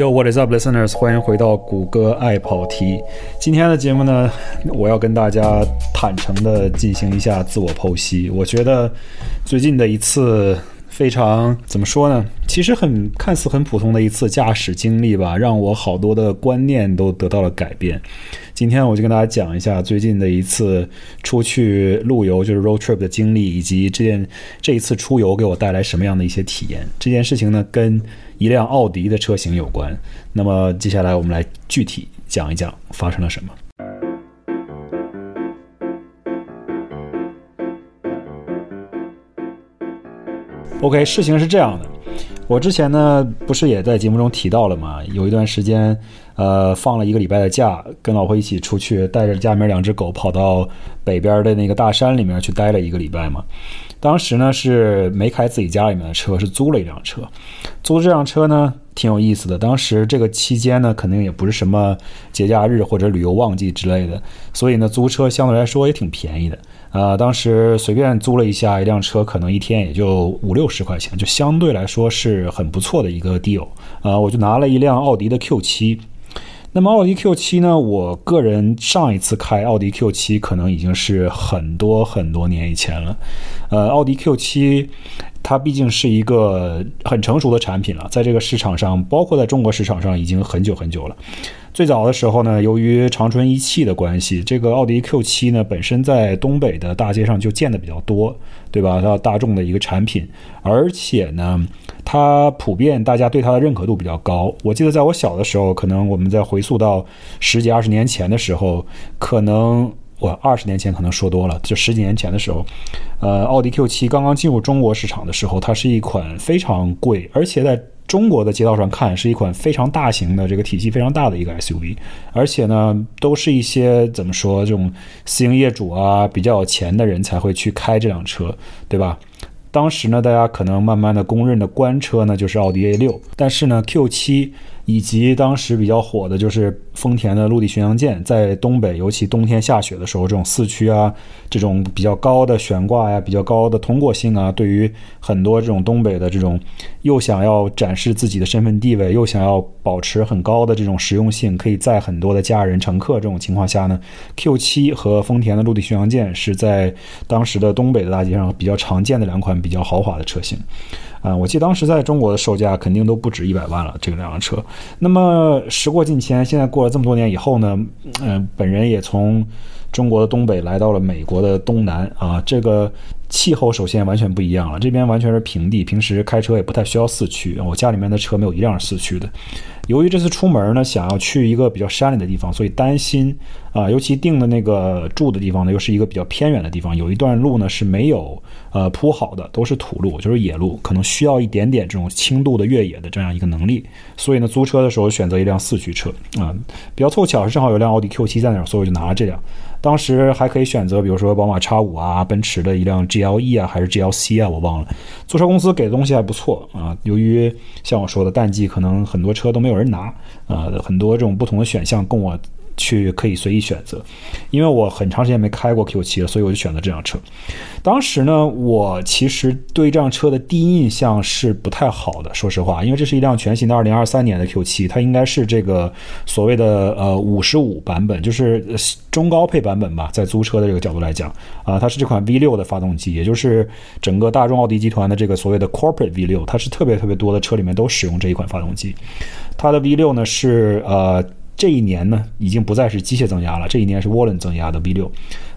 Yo, what is up, listeners？欢迎回到谷歌爱跑题。今天的节目呢，我要跟大家坦诚的进行一下自我剖析。我觉得最近的一次非常怎么说呢？其实很看似很普通的一次驾驶经历吧，让我好多的观念都得到了改变。今天我就跟大家讲一下最近的一次出去路游，就是 road trip 的经历，以及这件这一次出游给我带来什么样的一些体验。这件事情呢，跟一辆奥迪的车型有关。那么接下来我们来具体讲一讲发生了什么。OK，事情是这样的，我之前呢不是也在节目中提到了吗？有一段时间，呃，放了一个礼拜的假，跟老婆一起出去，带着家里面两只狗跑到北边的那个大山里面去待了一个礼拜嘛。当时呢是没开自己家里面的车，是租了一辆车。租这辆车呢挺有意思的。当时这个期间呢，肯定也不是什么节假日或者旅游旺季之类的，所以呢租车相对来说也挺便宜的。呃，当时随便租了一下一辆车，可能一天也就五六十块钱，就相对来说是很不错的一个 deal。啊，我就拿了一辆奥迪的 Q7。那么奥迪 Q 七呢，我个人上一次开奥迪 Q 七可能已经是很多很多年以前了。呃，奥迪 Q 七它毕竟是一个很成熟的产品了，在这个市场上，包括在中国市场上已经很久很久了。最早的时候呢，由于长春一汽的关系，这个奥迪 Q7 呢本身在东北的大街上就见的比较多，对吧？它大众的一个产品，而且呢，它普遍大家对它的认可度比较高。我记得在我小的时候，可能我们在回溯到十几二十年前的时候，可能我二十年前可能说多了，就十几年前的时候，呃，奥迪 Q7 刚刚进入中国市场的时候，它是一款非常贵，而且在中国的街道上看是一款非常大型的这个体积非常大的一个 SUV，而且呢，都是一些怎么说这种私营业主啊，比较有钱的人才会去开这辆车，对吧？当时呢，大家可能慢慢的公认的官车呢就是奥迪 A6，但是呢 Q7。以及当时比较火的就是丰田的陆地巡洋舰，在东北，尤其冬天下雪的时候，这种四驱啊，这种比较高的悬挂呀，比较高的通过性啊，对于很多这种东北的这种又想要展示自己的身份地位，又想要保持很高的这种实用性，可以载很多的家人乘客这种情况下呢，Q7 和丰田的陆地巡洋舰是在当时的东北的大街上比较常见的两款比较豪华的车型。啊，我记得当时在中国的售价肯定都不止一百万了，这个两辆车。那么时过境迁，现在过了这么多年以后呢，嗯，本人也从中国的东北来到了美国的东南啊，这个气候首先完全不一样了，这边完全是平地，平时开车也不太需要四驱，我家里面的车没有一辆是四驱的。由于这次出门呢，想要去一个比较山里的地方，所以担心啊，尤其定的那个住的地方呢，又是一个比较偏远的地方，有一段路呢是没有呃铺好的，都是土路，就是野路，可能需要一点点这种轻度的越野的这样一个能力。所以呢，租车的时候选择一辆四驱车啊，比较凑巧是正好有辆奥迪 Q7 在那儿，所以我就拿了这辆。当时还可以选择，比如说宝马 X5 啊，奔驰的一辆 GLE 啊，还是 GLC 啊，我忘了。租车公司给的东西还不错啊。由于像我说的淡季，可能很多车都没有而拿呃，很多这种不同的选项供我。去可以随意选择，因为我很长时间没开过 Q7 了，所以我就选择这辆车。当时呢，我其实对这辆车的第一印象是不太好的，说实话，因为这是一辆全新的2023年的 Q7，它应该是这个所谓的呃55版本，就是中高配版本吧，在租车的这个角度来讲啊，它是这款 V6 的发动机，也就是整个大众奥迪集团的这个所谓的 Corporate V6，它是特别特别多的车里面都使用这一款发动机。它的 V6 呢是呃。这一年呢，已经不再是机械增压了，这一年是涡轮增压的 V6，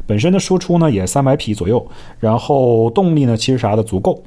本身的输出呢也三百匹左右，然后动力呢其实啥的足够。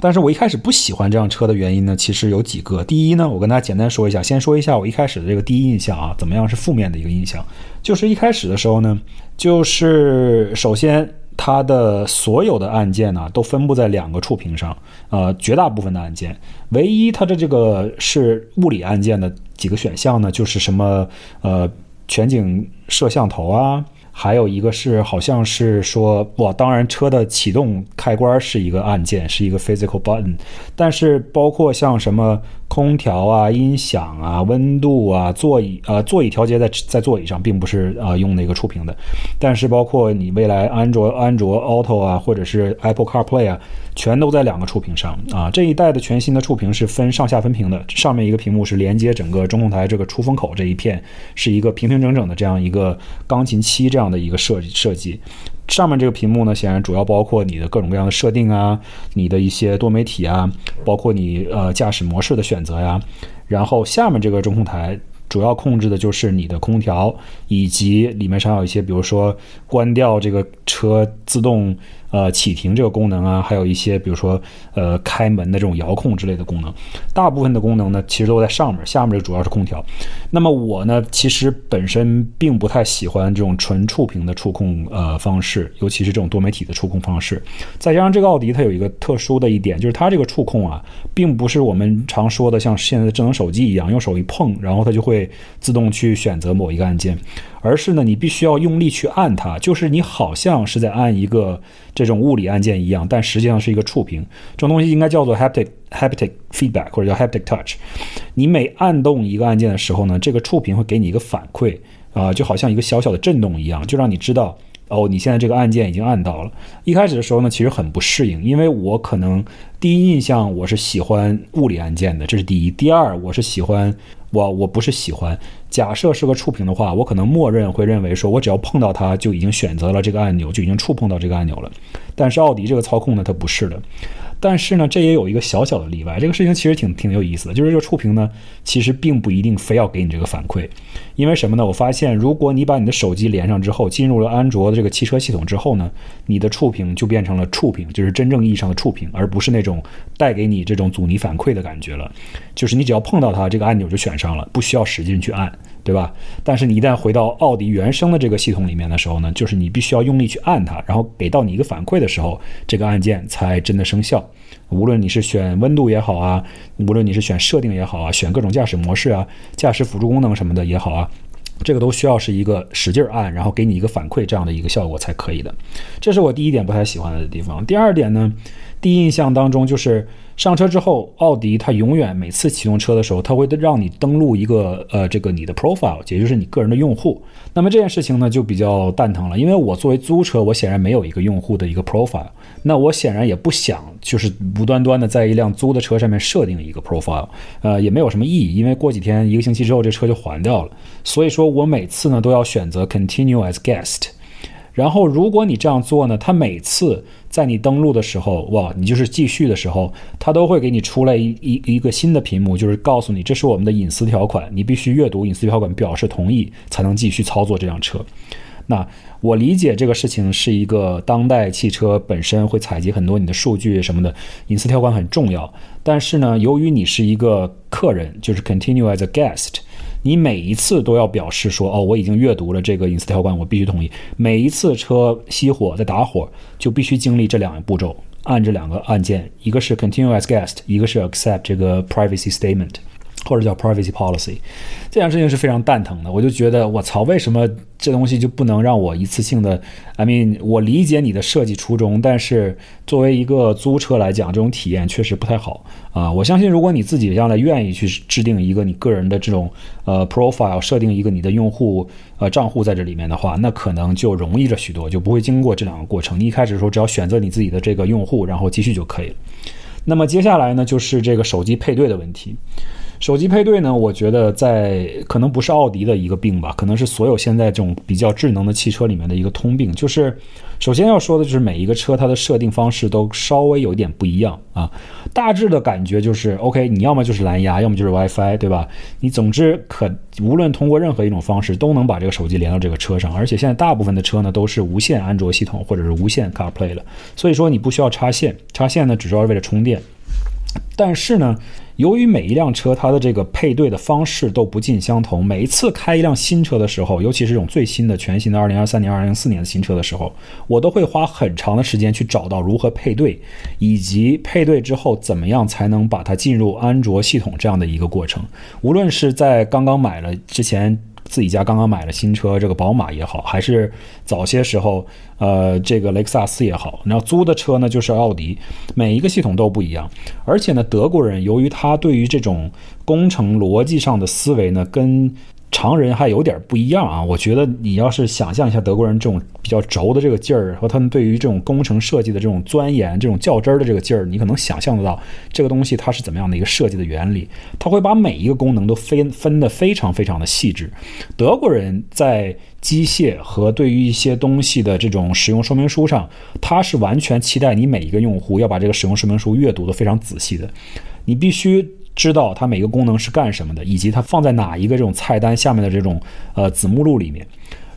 但是我一开始不喜欢这辆车的原因呢，其实有几个。第一呢，我跟大家简单说一下，先说一下我一开始的这个第一印象啊，怎么样是负面的一个印象，就是一开始的时候呢，就是首先。它的所有的按键呢，都分布在两个触屏上，呃，绝大部分的按键，唯一它的这个是物理按键的几个选项呢，就是什么呃全景摄像头啊。还有一个是好像是说，哇，当然车的启动开关是一个按键，是一个 physical button，但是包括像什么空调啊、音响啊、温度啊、座椅呃座椅调节在在座椅上，并不是啊用那个触屏的，但是包括你未来安卓安卓 Auto 啊，或者是 Apple CarPlay 啊，全都在两个触屏上啊。这一代的全新的触屏是分上下分屏的，上面一个屏幕是连接整个中控台这个出风口这一片，是一个平平整整的这样一个钢琴漆这样的一个设计设计。上面这个屏幕呢，显然主要包括你的各种各样的设定啊，你的一些多媒体啊，包括你呃驾驶模式的选择呀。然后下面这个中控台主要控制的就是你的空调，以及里面上有一些，比如说关掉这个车自动。呃，启停这个功能啊，还有一些比如说呃开门的这种遥控之类的功能，大部分的功能呢，其实都在上面，下面这主要是空调。那么我呢，其实本身并不太喜欢这种纯触屏的触控呃方式，尤其是这种多媒体的触控方式。再加上这个奥迪它有一个特殊的一点，就是它这个触控啊，并不是我们常说的像现在的智能手机一样，用手一碰，然后它就会自动去选择某一个按键。而是呢，你必须要用力去按它，就是你好像是在按一个这种物理按键一样，但实际上是一个触屏。这种东西应该叫做 haptic haptic feedback 或者叫 haptic touch。你每按动一个按键的时候呢，这个触屏会给你一个反馈啊，就好像一个小小的震动一样，就让你知道哦，你现在这个按键已经按到了。一开始的时候呢，其实很不适应，因为我可能第一印象我是喜欢物理按键的，这是第一。第二，我是喜欢。我我不是喜欢，假设是个触屏的话，我可能默认会认为说，我只要碰到它就已经选择了这个按钮，就已经触碰到这个按钮了。但是奥迪这个操控呢，它不是的。但是呢，这也有一个小小的例外。这个事情其实挺挺有意思的，就是这个触屏呢，其实并不一定非要给你这个反馈。因为什么呢？我发现，如果你把你的手机连上之后，进入了安卓的这个汽车系统之后呢，你的触屏就变成了触屏，就是真正意义上的触屏，而不是那种带给你这种阻尼反馈的感觉了。就是你只要碰到它，这个按钮就选上了，不需要使劲去按。对吧？但是你一旦回到奥迪原生的这个系统里面的时候呢，就是你必须要用力去按它，然后给到你一个反馈的时候，这个按键才真的生效。无论你是选温度也好啊，无论你是选设定也好啊，选各种驾驶模式啊、驾驶辅助功能什么的也好啊，这个都需要是一个使劲按，然后给你一个反馈这样的一个效果才可以的。这是我第一点不太喜欢的地方。第二点呢，第一印象当中就是。上车之后，奥迪它永远每次启动车的时候，它会让你登录一个呃这个你的 profile，也就是你个人的用户。那么这件事情呢就比较蛋疼了，因为我作为租车，我显然没有一个用户的一个 profile，那我显然也不想就是无端端的在一辆租的车上面设定一个 profile，呃也没有什么意义，因为过几天一个星期之后这车就还掉了。所以说我每次呢都要选择 continue as guest。然后，如果你这样做呢，它每次在你登录的时候，哇，你就是继续的时候，它都会给你出来一一一个新的屏幕，就是告诉你这是我们的隐私条款，你必须阅读隐私条款，表示同意才能继续操作这辆车。那我理解这个事情是一个当代汽车本身会采集很多你的数据什么的，隐私条款很重要。但是呢，由于你是一个客人，就是 continue as a guest。你每一次都要表示说，哦，我已经阅读了这个隐私条款，我必须同意。每一次车熄火在打火，就必须经历这两个步骤，按这两个按键，一个是 Continue as guest，一个是 Accept 这个 Privacy Statement。或者叫 privacy policy，这件事情是非常蛋疼的。我就觉得，我操，为什么这东西就不能让我一次性的？I mean，我理解你的设计初衷，但是作为一个租车来讲，这种体验确实不太好啊。我相信，如果你自己将来愿意去制定一个你个人的这种呃 profile，设定一个你的用户呃账户在这里面的话，那可能就容易了许多，就不会经过这两个过程。你一开始的时候，只要选择你自己的这个用户，然后继续就可以了。那么接下来呢，就是这个手机配对的问题。手机配对呢？我觉得在可能不是奥迪的一个病吧，可能是所有现在这种比较智能的汽车里面的一个通病。就是首先要说的就是每一个车它的设定方式都稍微有一点不一样啊。大致的感觉就是 OK，你要么就是蓝牙，要么就是 WiFi，对吧？你总之可无论通过任何一种方式都能把这个手机连到这个车上。而且现在大部分的车呢都是无线安卓系统或者是无线 CarPlay 了，所以说你不需要插线，插线呢只是为了充电。但是呢。由于每一辆车它的这个配对的方式都不尽相同，每一次开一辆新车的时候，尤其是这种最新的、全新的2023年、2024年的新车的时候，我都会花很长的时间去找到如何配对，以及配对之后怎么样才能把它进入安卓系统这样的一个过程。无论是在刚刚买了之前。自己家刚刚买了新车，这个宝马也好，还是早些时候，呃，这个雷克萨斯也好，然后租的车呢就是奥迪，每一个系统都不一样。而且呢，德国人由于他对于这种工程逻辑上的思维呢，跟常人还有点不一样啊！我觉得你要是想象一下德国人这种比较轴的这个劲儿，和他们对于这种工程设计的这种钻研、这种较真儿的这个劲儿，你可能想象得到这个东西它是怎么样的一个设计的原理。他会把每一个功能都分分得非常非常的细致。德国人在机械和对于一些东西的这种使用说明书上，他是完全期待你每一个用户要把这个使用说明书阅读的非常仔细的，你必须。知道它每个功能是干什么的，以及它放在哪一个这种菜单下面的这种呃子目录里面。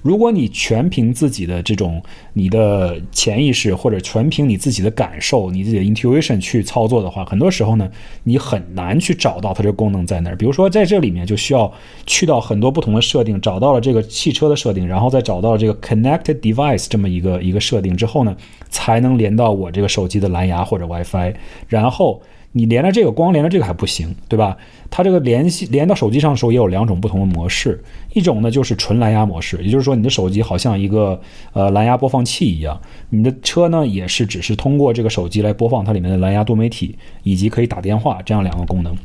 如果你全凭自己的这种你的潜意识，或者全凭你自己的感受、你自己的 intuition 去操作的话，很多时候呢，你很难去找到它这个功能在哪儿。比如说在这里面就需要去到很多不同的设定，找到了这个汽车的设定，然后再找到这个 connected device 这么一个一个设定之后呢，才能连到我这个手机的蓝牙或者 WiFi，然后。你连了这个，光连了这个还不行，对吧？它这个联系连到手机上的时候也有两种不同的模式，一种呢就是纯蓝牙模式，也就是说你的手机好像一个呃蓝牙播放器一样，你的车呢也是只是通过这个手机来播放它里面的蓝牙多媒体以及可以打电话这样两个功能。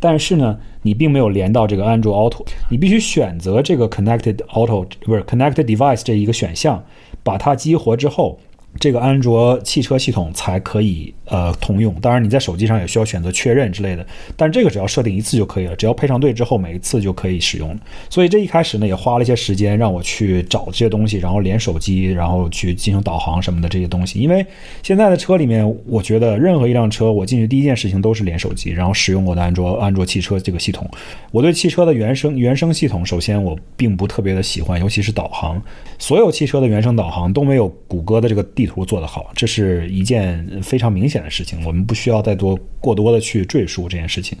但是呢，你并没有连到这个安卓 Auto，你必须选择这个 Connected Auto 不是 Connected Device 这一个选项，把它激活之后。这个安卓汽车系统才可以呃通用，当然你在手机上也需要选择确认之类的，但这个只要设定一次就可以了，只要配上对之后，每一次就可以使用。所以这一开始呢，也花了一些时间让我去找这些东西，然后连手机，然后去进行导航什么的这些东西。因为现在的车里面，我觉得任何一辆车我进去第一件事情都是连手机，然后使用我的安卓安卓汽车这个系统。我对汽车的原生原生系统，首先我并不特别的喜欢，尤其是导航，所有汽车的原生导航都没有谷歌的这个地。地图做得好，这是一件非常明显的事情，我们不需要再多过多的去赘述这件事情。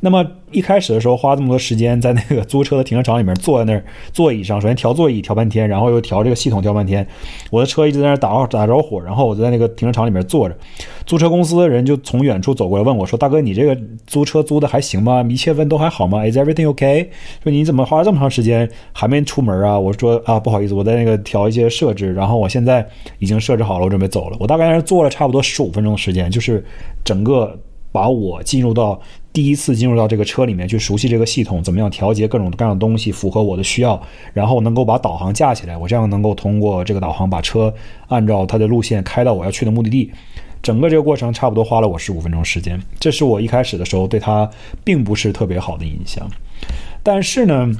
那么一开始的时候花这么多时间在那个租车的停车场里面坐在那儿座椅上，首先调座椅调半天，然后又调这个系统调半天，我的车一直在那儿打打着火，然后我就在那个停车场里面坐着，租车公司的人就从远处走过来问我说：“大哥，你这个租车租的还行吗？一切问都还好吗？Is everything okay？说你怎么花了这么长时间还没出门啊？”我说：“啊，不好意思，我在那个调一些设置，然后我现在已经设置好了，我准备走了。我大概是坐了差不多十五分钟的时间，就是整个把我进入到。”第一次进入到这个车里面去熟悉这个系统，怎么样调节各种各样的东西，符合我的需要，然后能够把导航架起来，我这样能够通过这个导航把车按照它的路线开到我要去的目的地。整个这个过程差不多花了我十五分钟时间，这是我一开始的时候对它并不是特别好的印象。但是呢，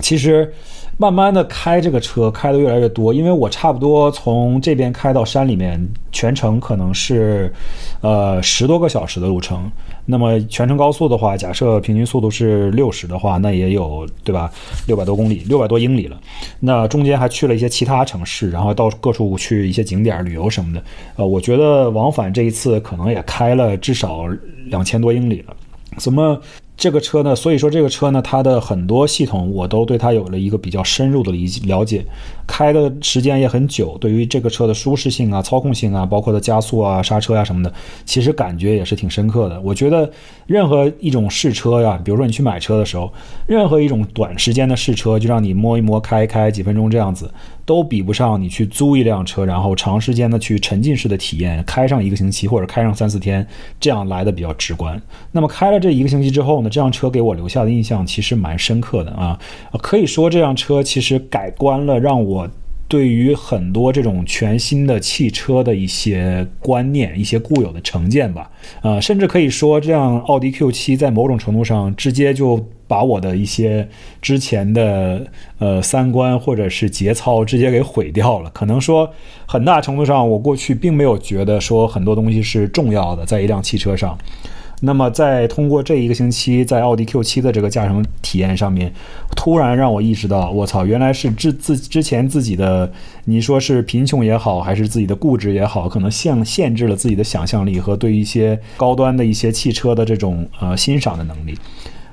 其实。慢慢的开这个车开的越来越多，因为我差不多从这边开到山里面，全程可能是，呃十多个小时的路程。那么全程高速的话，假设平均速度是六十的话，那也有对吧？六百多公里，六百多英里了。那中间还去了一些其他城市，然后到各处去一些景点旅游什么的。呃，我觉得往返这一次可能也开了至少两千多英里了。怎么？这个车呢，所以说这个车呢，它的很多系统我都对它有了一个比较深入的理了解，开的时间也很久，对于这个车的舒适性啊、操控性啊，包括的加速啊、刹车呀什么的，其实感觉也是挺深刻的。我觉得任何一种试车呀，比如说你去买车的时候，任何一种短时间的试车，就让你摸一摸、开一开几分钟这样子。都比不上你去租一辆车，然后长时间的去沉浸式的体验，开上一个星期或者开上三四天，这样来的比较直观。那么开了这一个星期之后呢，这辆车给我留下的印象其实蛮深刻的啊，可以说这辆车其实改观了，让我。对于很多这种全新的汽车的一些观念、一些固有的成见吧，呃，甚至可以说，这样奥迪 Q7 在某种程度上直接就把我的一些之前的呃三观或者是节操直接给毁掉了。可能说，很大程度上，我过去并没有觉得说很多东西是重要的，在一辆汽车上。那么，在通过这一个星期在奥迪 Q 七的这个驾乘体验上面，突然让我意识到，我操，原来是之自之前自己的，你说是贫穷也好，还是自己的固执也好，可能限限制了自己的想象力和对一些高端的一些汽车的这种呃欣赏的能力。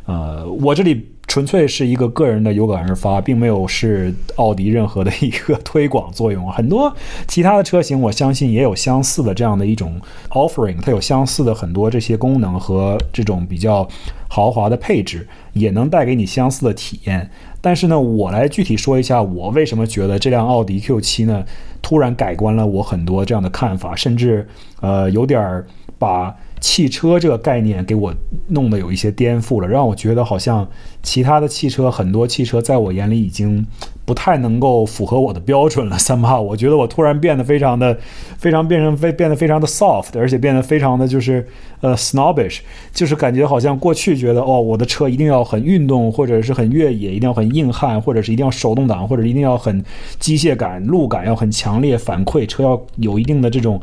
呃，我这里。纯粹是一个个人的有感而发，并没有是奥迪任何的一个推广作用。很多其他的车型，我相信也有相似的这样的一种 offering，它有相似的很多这些功能和这种比较豪华的配置，也能带给你相似的体验。但是呢，我来具体说一下，我为什么觉得这辆奥迪 Q7 呢，突然改观了我很多这样的看法，甚至呃有点把。汽车这个概念给我弄得有一些颠覆了，让我觉得好像其他的汽车很多汽车在我眼里已经不太能够符合我的标准了。三八，我觉得我突然变得非常的、非常变成非变得非常的 soft，而且变得非常的就是呃 snobbish，就是感觉好像过去觉得哦，我的车一定要很运动，或者是很越野，一定要很硬汉，或者是一定要手动挡，或者一定要很机械感、路感要很强烈，反馈车要有一定的这种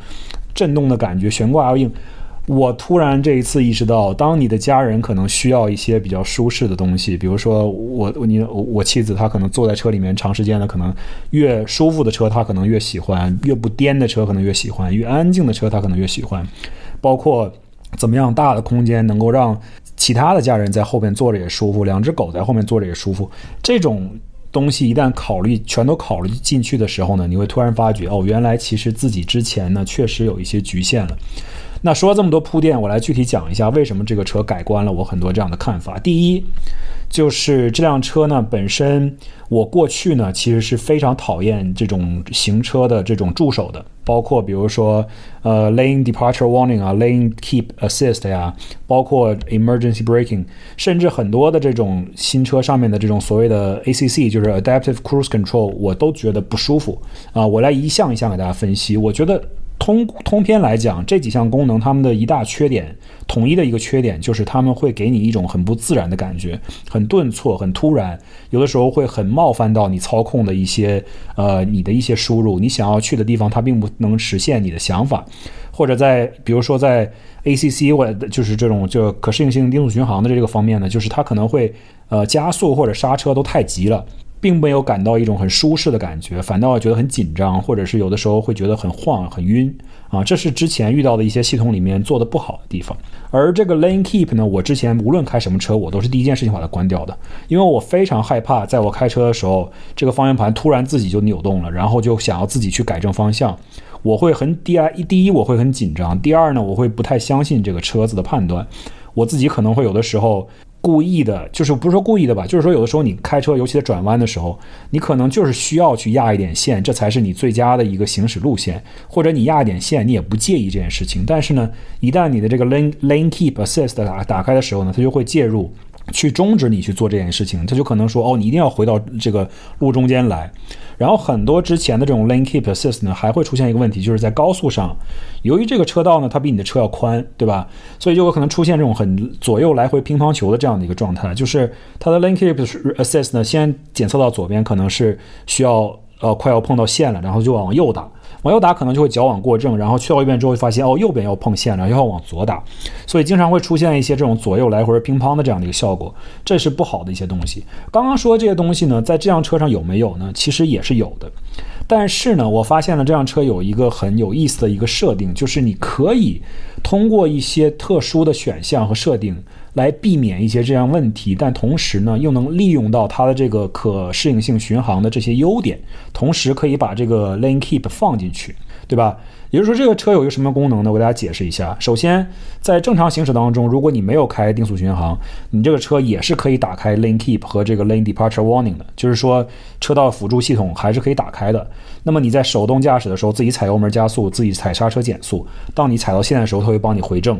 震动的感觉，悬挂要硬。我突然这一次意识到，当你的家人可能需要一些比较舒适的东西，比如说我你我妻子她可能坐在车里面长时间的，可能越舒服的车她可能越喜欢，越不颠的车可能越喜欢，越安静的车她可能越喜欢，包括怎么样大的空间能够让其他的家人在后面坐着也舒服，两只狗在后面坐着也舒服，这种东西一旦考虑全都考虑进去的时候呢，你会突然发觉哦，原来其实自己之前呢确实有一些局限了。那说了这么多铺垫，我来具体讲一下为什么这个车改观了我很多这样的看法。第一，就是这辆车呢本身，我过去呢其实是非常讨厌这种行车的这种助手的，包括比如说呃 lane departure warning 啊，lane keep assist 呀，包括 emergency braking，甚至很多的这种新车上面的这种所谓的 ACC，就是 adaptive cruise control，我都觉得不舒服啊。我来一项一项给大家分析，我觉得。通通篇来讲，这几项功能它们的一大缺点，统一的一个缺点就是他们会给你一种很不自然的感觉，很顿挫，很突然，有的时候会很冒犯到你操控的一些呃你的一些输入，你想要去的地方它并不能实现你的想法，或者在比如说在 ACC 或者就是这种就可适应性定速巡航的这个方面呢，就是它可能会呃加速或者刹车都太急了。并没有感到一种很舒适的感觉，反倒觉得很紧张，或者是有的时候会觉得很晃、很晕啊。这是之前遇到的一些系统里面做的不好的地方。而这个 Lane Keep 呢，我之前无论开什么车，我都是第一件事情把它关掉的，因为我非常害怕，在我开车的时候，这个方向盘突然自己就扭动了，然后就想要自己去改正方向，我会很第一第一我会很紧张，第二呢，我会不太相信这个车子的判断，我自己可能会有的时候。故意的，就是不是说故意的吧，就是说有的时候你开车，尤其在转弯的时候，你可能就是需要去压一点线，这才是你最佳的一个行驶路线，或者你压一点线，你也不介意这件事情。但是呢，一旦你的这个 lane lane keep assist 打打开的时候呢，它就会介入，去终止你去做这件事情，它就可能说，哦，你一定要回到这个路中间来。然后很多之前的这种 lane keep assist 呢，还会出现一个问题，就是在高速上，由于这个车道呢，它比你的车要宽，对吧？所以就有可能出现这种很左右来回乒乓球的这样的一个状态，就是它的 lane keep assist 呢，先检测到左边可能是需要呃快要碰到线了，然后就往右打。往右打可能就会矫枉过正，然后去到一遍之后发现哦右边要碰线了，要往左打，所以经常会出现一些这种左右来回乒乓的这样的一个效果，这是不好的一些东西。刚刚说这些东西呢，在这辆车上有没有呢？其实也是有的，但是呢，我发现了这辆车有一个很有意思的一个设定，就是你可以通过一些特殊的选项和设定。来避免一些这样问题，但同时呢，又能利用到它的这个可适应性巡航的这些优点，同时可以把这个 Lane Keep 放进去，对吧？也就是说，这个车有一个什么功能呢？我给大家解释一下。首先，在正常行驶当中，如果你没有开定速巡航，你这个车也是可以打开 Lane Keep 和这个 Lane Departure Warning 的，就是说车道辅助系统还是可以打开的。那么你在手动驾驶的时候，自己踩油门加速，自己踩刹车减速，当你踩到线的时候，它会帮你回正。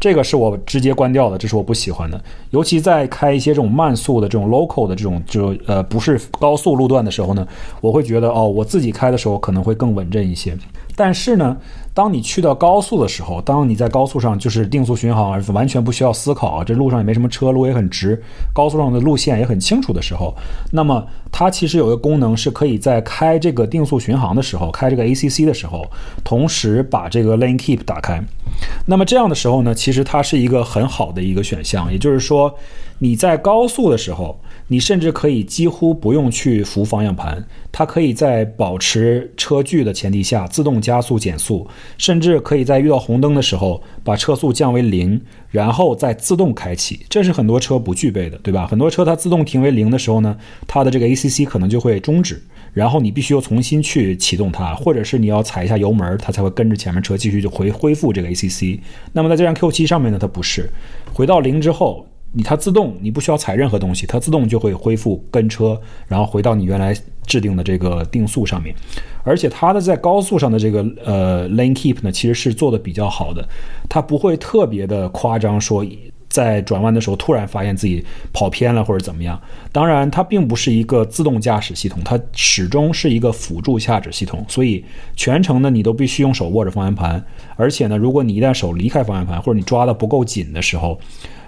这个是我直接关掉的，这是我不喜欢的。尤其在开一些这种慢速的这种 local 的这种就呃不是高速路段的时候呢，我会觉得哦，我自己开的时候可能会更稳阵一些。但是呢，当你去到高速的时候，当你在高速上就是定速巡航，完全不需要思考啊，这路上也没什么车，路也很直，高速上的路线也很清楚的时候，那么它其实有个功能是可以在开这个定速巡航的时候，开这个 ACC 的时候，同时把这个 Lane Keep 打开。那么这样的时候呢，其实它是一个很好的一个选项，也就是说你在高速的时候。你甚至可以几乎不用去扶方向盘，它可以在保持车距的前提下自动加速减速，甚至可以在遇到红灯的时候把车速降为零，然后再自动开启。这是很多车不具备的，对吧？很多车它自动停为零的时候呢，它的这个 ACC 可能就会终止，然后你必须又重新去启动它，或者是你要踩一下油门，它才会跟着前面车继续就回恢复这个 ACC。那么在这辆 Q7 上面呢，它不是，回到零之后。你它自动，你不需要踩任何东西，它自动就会恢复跟车，然后回到你原来制定的这个定速上面。而且它的在高速上的这个呃 lane keep 呢，其实是做的比较好的，它不会特别的夸张，说在转弯的时候突然发现自己跑偏了或者怎么样。当然，它并不是一个自动驾驶系统，它始终是一个辅助驾驶系统，所以全程呢你都必须用手握着方向盘。而且呢，如果你一旦手离开方向盘，或者你抓的不够紧的时候，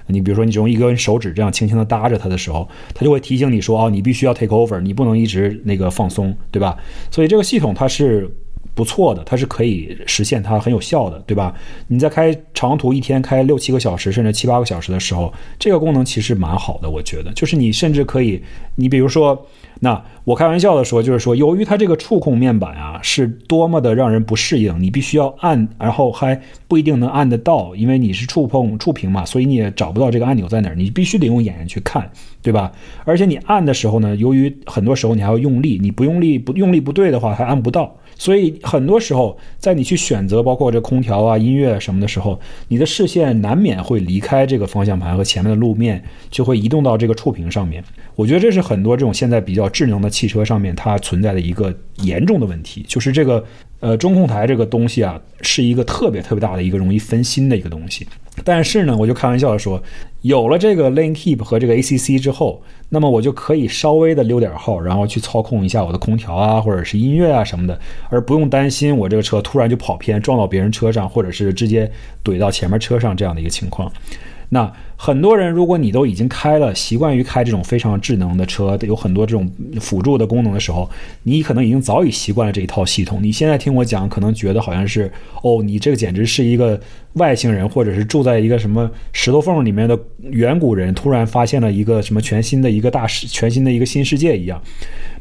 你比如说，你只用一根手指这样轻轻的搭着它的时候，它就会提醒你说：“哦，你必须要 take over，你不能一直那个放松，对吧？”所以这个系统它是不错的，它是可以实现它很有效的，对吧？你在开长途一天开六七个小时甚至七八个小时的时候，这个功能其实蛮好的，我觉得，就是你甚至可以，你比如说。那我开玩笑的说，就是说，由于它这个触控面板啊，是多么的让人不适应，你必须要按，然后还不一定能按得到，因为你是触碰触屏嘛，所以你也找不到这个按钮在哪儿，你必须得用眼睛去看，对吧？而且你按的时候呢，由于很多时候你还要用力，你不用力不用力不对的话，还按不到。所以很多时候，在你去选择包括这空调啊、音乐什么的时候，你的视线难免会离开这个方向盘和前面的路面，就会移动到这个触屏上面。我觉得这是很多这种现在比较智能的汽车上面它存在的一个严重的问题，就是这个呃中控台这个东西啊，是一个特别特别大的一个容易分心的一个东西。但是呢，我就开玩笑的说，有了这个 Lane Keep 和这个 ACC 之后，那么我就可以稍微的溜点号，然后去操控一下我的空调啊，或者是音乐啊什么的，而不用担心我这个车突然就跑偏，撞到别人车上，或者是直接怼到前面车上这样的一个情况。那很多人，如果你都已经开了，习惯于开这种非常智能的车，有很多这种辅助的功能的时候，你可能已经早已习惯了这一套系统。你现在听我讲，可能觉得好像是哦，你这个简直是一个外星人，或者是住在一个什么石头缝里面的远古人，突然发现了一个什么全新的一个大世，全新的一个新世界一样。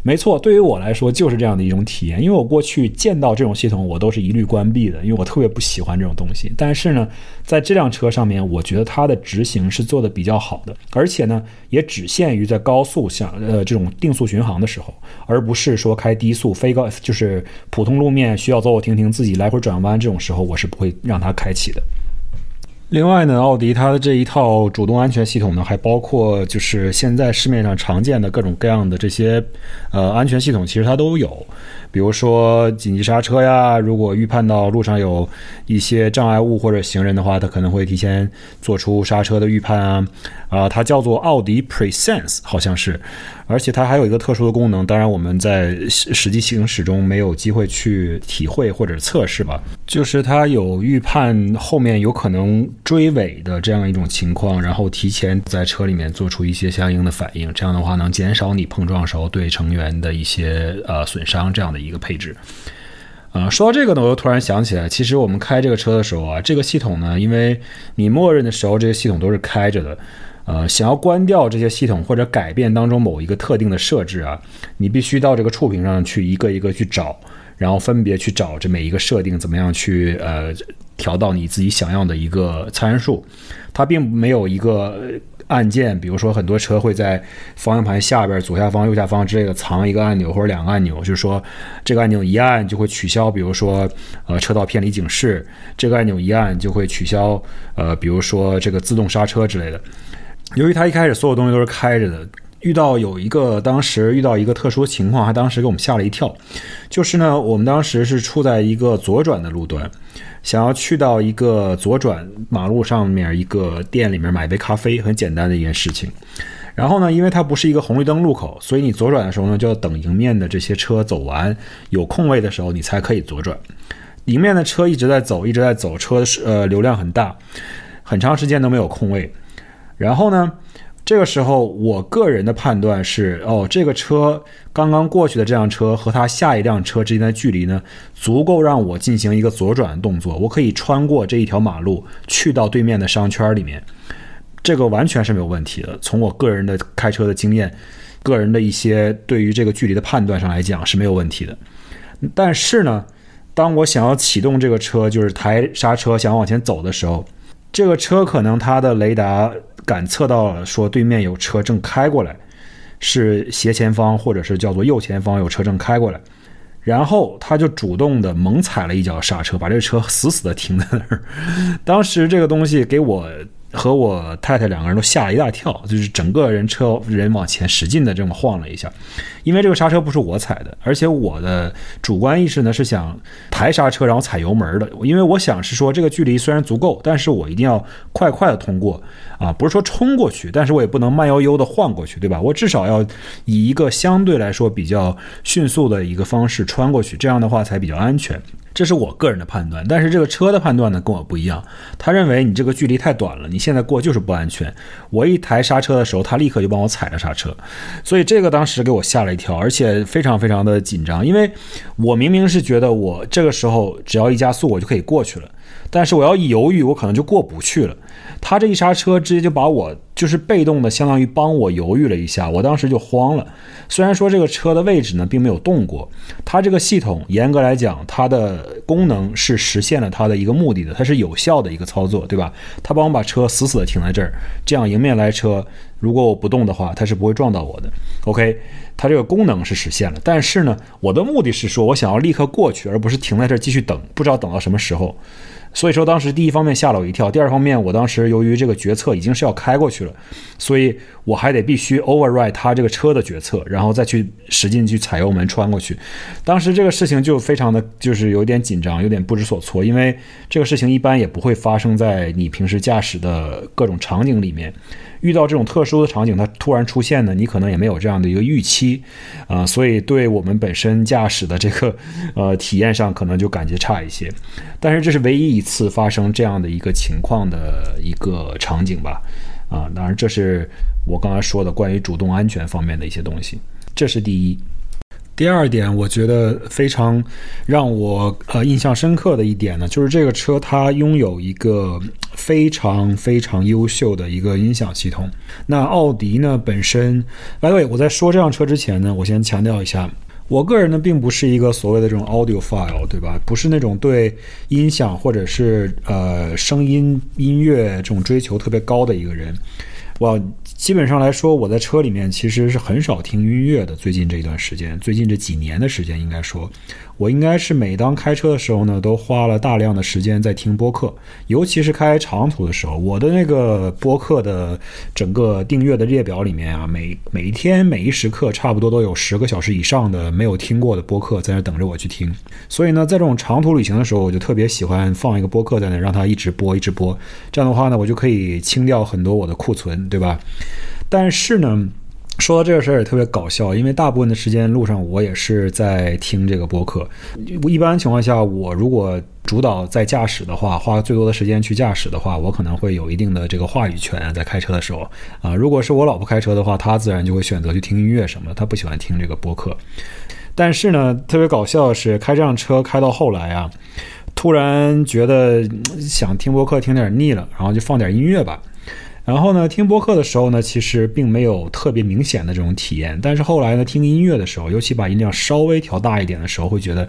没错，对于我来说就是这样的一种体验。因为我过去见到这种系统，我都是一律关闭的，因为我特别不喜欢这种东西。但是呢，在这辆车上面，我觉得它的执行是做的比较好的，而且呢，也只限于在高速像呃这种定速巡航的时候，而不是说开低速非高就是普通路面需要走走停停自己来回转弯这种时候，我是不会让它开启的。另外呢，奥迪它的这一套主动安全系统呢，还包括就是现在市面上常见的各种各样的这些呃安全系统，其实它都有。比如说紧急刹车呀，如果预判到路上有一些障碍物或者行人的话，它可能会提前做出刹车的预判啊。啊，它叫做奥迪 Presense，好像是，而且它还有一个特殊的功能，当然我们在实际行驶中没有机会去体会或者测试吧。就是它有预判后面有可能追尾的这样一种情况，然后提前在车里面做出一些相应的反应，这样的话能减少你碰撞时候对成员的一些呃损伤这样的一个配置。啊，说到这个呢，我又突然想起来，其实我们开这个车的时候啊，这个系统呢，因为你默认的时候这些系统都是开着的。呃，想要关掉这些系统或者改变当中某一个特定的设置啊，你必须到这个触屏上去一个一个去找，然后分别去找这每一个设定怎么样去呃调到你自己想要的一个参数。它并没有一个按键，比如说很多车会在方向盘下边左下方、右下方之类的藏一个按钮或者两个按钮，就是说这个按钮一按就会取消，比如说呃车道偏离警示；这个按钮一按就会取消呃比如说这个自动刹车之类的。由于它一开始所有东西都是开着的，遇到有一个当时遇到一个特殊情况，还当时给我们吓了一跳。就是呢，我们当时是处在一个左转的路段，想要去到一个左转马路上面一个店里面买杯咖啡，很简单的一件事情。然后呢，因为它不是一个红绿灯路口，所以你左转的时候呢，就要等迎面的这些车走完有空位的时候，你才可以左转。迎面的车一直在走，一直在走，车是呃流量很大，很长时间都没有空位。然后呢，这个时候我个人的判断是，哦，这个车刚刚过去的这辆车和它下一辆车之间的距离呢，足够让我进行一个左转的动作，我可以穿过这一条马路去到对面的商圈里面，这个完全是没有问题的。从我个人的开车的经验，个人的一些对于这个距离的判断上来讲是没有问题的。但是呢，当我想要启动这个车，就是抬刹车想往前走的时候，这个车可能它的雷达。感测到了，说对面有车正开过来，是斜前方或者是叫做右前方有车正开过来，然后他就主动的猛踩了一脚刹车，把这个车死死的停在那儿。当时这个东西给我和我太太两个人都吓了一大跳，就是整个人车人往前使劲的这么晃了一下，因为这个刹车不是我踩的，而且我的主观意识呢是想抬刹车然后踩油门的，因为我想是说这个距离虽然足够，但是我一定要快快的通过啊，不是说冲过去，但是我也不能慢悠悠的晃过去，对吧？我至少要以一个相对来说比较迅速的一个方式穿过去，这样的话才比较安全。这是我个人的判断，但是这个车的判断呢跟我不一样。他认为你这个距离太短了，你现在过就是不安全。我一抬刹车的时候，他立刻就帮我踩了刹车，所以这个当时给我吓了一跳，而且非常非常的紧张，因为我明明是觉得我这个时候只要一加速我就可以过去了，但是我要一犹豫，我可能就过不去了。他这一刹车，直接就把我就是被动的，相当于帮我犹豫了一下，我当时就慌了。虽然说这个车的位置呢并没有动过，它这个系统严格来讲，它的功能是实现了它的一个目的的，它是有效的一个操作，对吧？它帮我把车死死的停在这儿，这样迎面来车，如果我不动的话，它是不会撞到我的。OK，它这个功能是实现了，但是呢，我的目的是说我想要立刻过去，而不是停在这儿继续等，不知道等到什么时候。所以说，当时第一方面吓了我一跳，第二方面，我当时由于这个决策已经是要开过去了，所以我还得必须 override 他这个车的决策，然后再去使劲去踩油门穿过去。当时这个事情就非常的就是有点紧张，有点不知所措，因为这个事情一般也不会发生在你平时驾驶的各种场景里面。遇到这种特殊的场景，它突然出现呢，你可能也没有这样的一个预期，啊，所以对我们本身驾驶的这个呃体验上，可能就感觉差一些。但是这是唯一一次发生这样的一个情况的一个场景吧，啊，当然这是我刚才说的关于主动安全方面的一些东西，这是第一。第二点，我觉得非常让我呃印象深刻的一点呢，就是这个车它拥有一个非常非常优秀的一个音响系统。那奥迪呢本身，by the way，我在说这辆车之前呢，我先强调一下，我个人呢并不是一个所谓的这种 audiophile，对吧？不是那种对音响或者是呃声音音乐这种追求特别高的一个人。我。基本上来说，我在车里面其实是很少听音乐的。最近这一段时间，最近这几年的时间，应该说。我应该是每当开车的时候呢，都花了大量的时间在听播客，尤其是开长途的时候。我的那个播客的整个订阅的列表里面啊，每每一天每一时刻，差不多都有十个小时以上的没有听过的播客在那等着我去听。所以呢，在这种长途旅行的时候，我就特别喜欢放一个播客在那，让它一直播一直播。这样的话呢，我就可以清掉很多我的库存，对吧？但是呢。说到这个事儿也特别搞笑，因为大部分的时间路上我也是在听这个播客。一般情况下，我如果主导在驾驶的话，花最多的时间去驾驶的话，我可能会有一定的这个话语权在开车的时候啊。如果是我老婆开车的话，她自然就会选择去听音乐什么的，她不喜欢听这个播客。但是呢，特别搞笑的是，开这辆车开到后来啊，突然觉得想听播客听点腻了，然后就放点音乐吧。然后呢，听播客的时候呢，其实并没有特别明显的这种体验。但是后来呢，听音乐的时候，尤其把音量稍微调大一点的时候，会觉得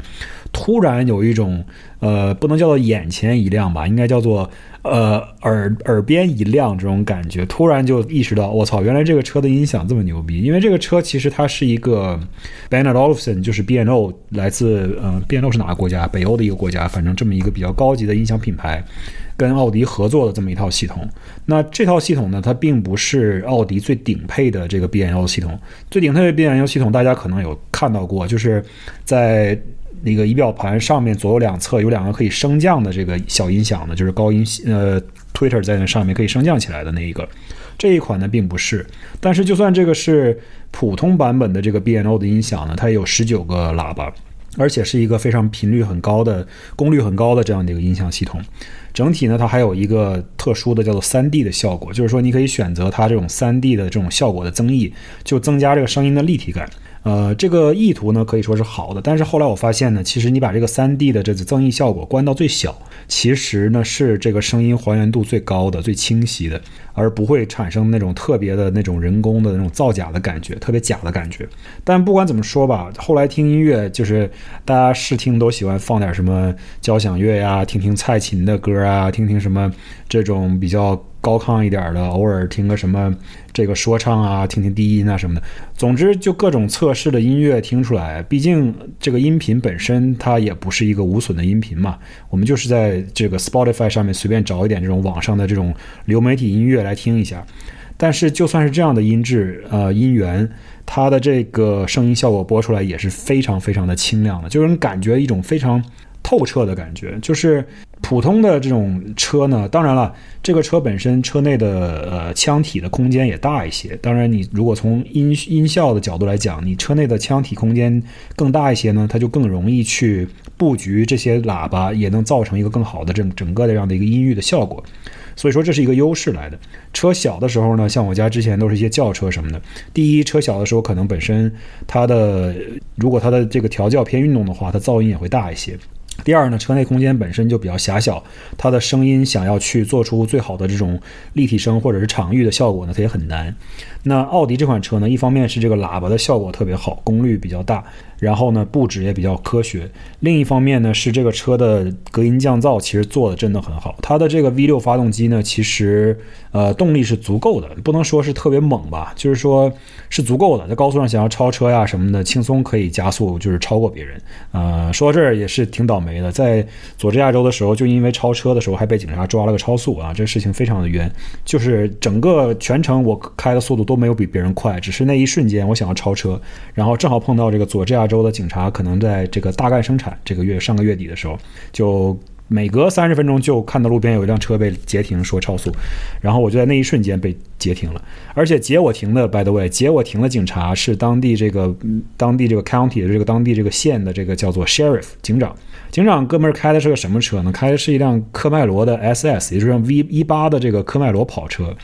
突然有一种呃，不能叫做眼前一亮吧，应该叫做呃耳耳边一亮这种感觉。突然就意识到，我操，原来这个车的音响这么牛逼！因为这个车其实它是一个 Bernard Olufsen，就是 BNO，来自呃，BNO 是哪个国家？北欧的一个国家，反正这么一个比较高级的音响品牌。跟奥迪合作的这么一套系统，那这套系统呢，它并不是奥迪最顶配的这个 B&O 系统。最顶配的 B&O 系统，大家可能有看到过，就是在那个仪表盘上面左右两侧有两个可以升降的这个小音响的，就是高音呃 Twitter 在那上面可以升降起来的那一个。这一款呢并不是，但是就算这个是普通版本的这个 BNO 的音响呢，它也有十九个喇叭，而且是一个非常频率很高的、功率很高的这样的一个音响系统。整体呢，它还有一个特殊的叫做三 D 的效果，就是说你可以选择它这种三 D 的这种效果的增益，就增加这个声音的立体感。呃，这个意图呢可以说是好的，但是后来我发现呢，其实你把这个三 D 的这个增益效果关到最小，其实呢是这个声音还原度最高的、最清晰的，而不会产生那种特别的那种人工的那种造假的感觉，特别假的感觉。但不管怎么说吧，后来听音乐就是大家试听都喜欢放点什么交响乐呀，听听蔡琴的歌啊，听听什么这种比较。高亢一点的，偶尔听个什么这个说唱啊，听听低音啊什么的。总之，就各种测试的音乐听出来。毕竟这个音频本身它也不是一个无损的音频嘛，我们就是在这个 Spotify 上面随便找一点这种网上的这种流媒体音乐来听一下。但是就算是这样的音质，呃，音源，它的这个声音效果播出来也是非常非常的清亮的，就让人感觉一种非常透彻的感觉。就是普通的这种车呢，当然了，这个车本身车内的呃腔体的空间也大一些。当然，你如果从音音效的角度来讲，你车内的腔体空间更大一些呢，它就更容易去布局这些喇叭，也能造成一个更好的整整个的这样的一个音域的效果。所以说这是一个优势来的。车小的时候呢，像我家之前都是一些轿车什么的。第一，车小的时候可能本身它的如果它的这个调教偏运动的话，它噪音也会大一些。第二呢，车内空间本身就比较狭小，它的声音想要去做出最好的这种立体声或者是场域的效果呢，它也很难。那奥迪这款车呢，一方面是这个喇叭的效果特别好，功率比较大。然后呢，布置也比较科学。另一方面呢，是这个车的隔音降噪其实做的真的很好。它的这个 V6 发动机呢，其实呃动力是足够的，不能说是特别猛吧，就是说是足够的。在高速上想要超车呀什么的，轻松可以加速，就是超过别人。呃，说到这儿也是挺倒霉的，在佐治亚州的时候，就因为超车的时候还被警察抓了个超速啊，这事情非常的冤。就是整个全程我开的速度都没有比别人快，只是那一瞬间我想要超车，然后正好碰到这个佐治亚。州的警察可能在这个大概生产这个月上个月底的时候，就每隔三十分钟就看到路边有一辆车被截停，说超速，然后我就在那一瞬间被截停了。而且截我停的，by the way，截我停的警察是当地这个当地这个 county 的这个当地这个县的这个叫做 sheriff 警长。警长哥们儿开的是个什么车呢？开的是一辆科迈罗的 SS，也就是 V 一八的这个科迈罗跑车。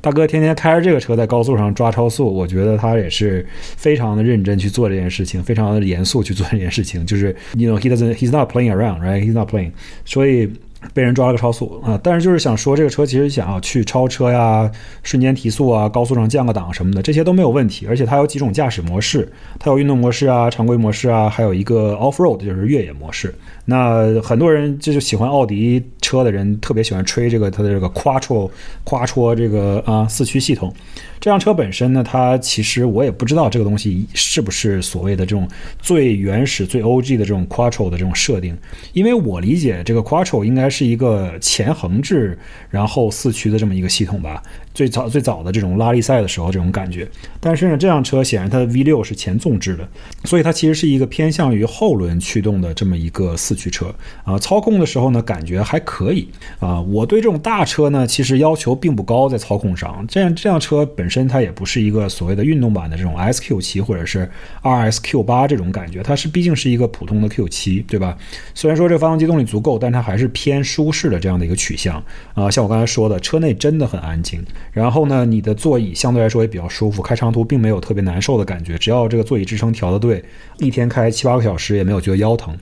大哥天天开着这个车在高速上抓超速，我觉得他也是非常的认真去做这件事情，非常的严肃去做这件事情。就是，you know he doesn't he's not playing around, right? He's not playing。所以被人抓了个超速啊！但是就是想说，这个车其实想要去超车呀、瞬间提速啊、高速上降个档什么的，这些都没有问题。而且它有几种驾驶模式，它有运动模式啊、常规模式啊，还有一个 off road 就是越野模式。那很多人这就喜欢奥迪车的人，特别喜欢吹这个它的这个 quattro quattro 这个啊四驱系统。这辆车本身呢，它其实我也不知道这个东西是不是所谓的这种最原始、最 OG 的这种 quattro 的这种设定。因为我理解这个 quattro 应该是一个前横置然后四驱的这么一个系统吧。最早最早的这种拉力赛的时候这种感觉。但是呢，这辆车显然它的 V6 是前纵置的，所以它其实是一个偏向于后轮驱动的这么一个四。驱车啊，操控的时候呢，感觉还可以啊。我对这种大车呢，其实要求并不高，在操控上。这样这辆车本身它也不是一个所谓的运动版的这种 SQ 七或者是 RSQ 八这种感觉，它是毕竟是一个普通的 Q 七，对吧？虽然说这发动机动力足够，但它还是偏舒适的这样的一个取向啊。像我刚才说的，车内真的很安静，然后呢，你的座椅相对来说也比较舒服，开长途并没有特别难受的感觉。只要这个座椅支撑调的对，一天开七八个小时也没有觉得腰疼。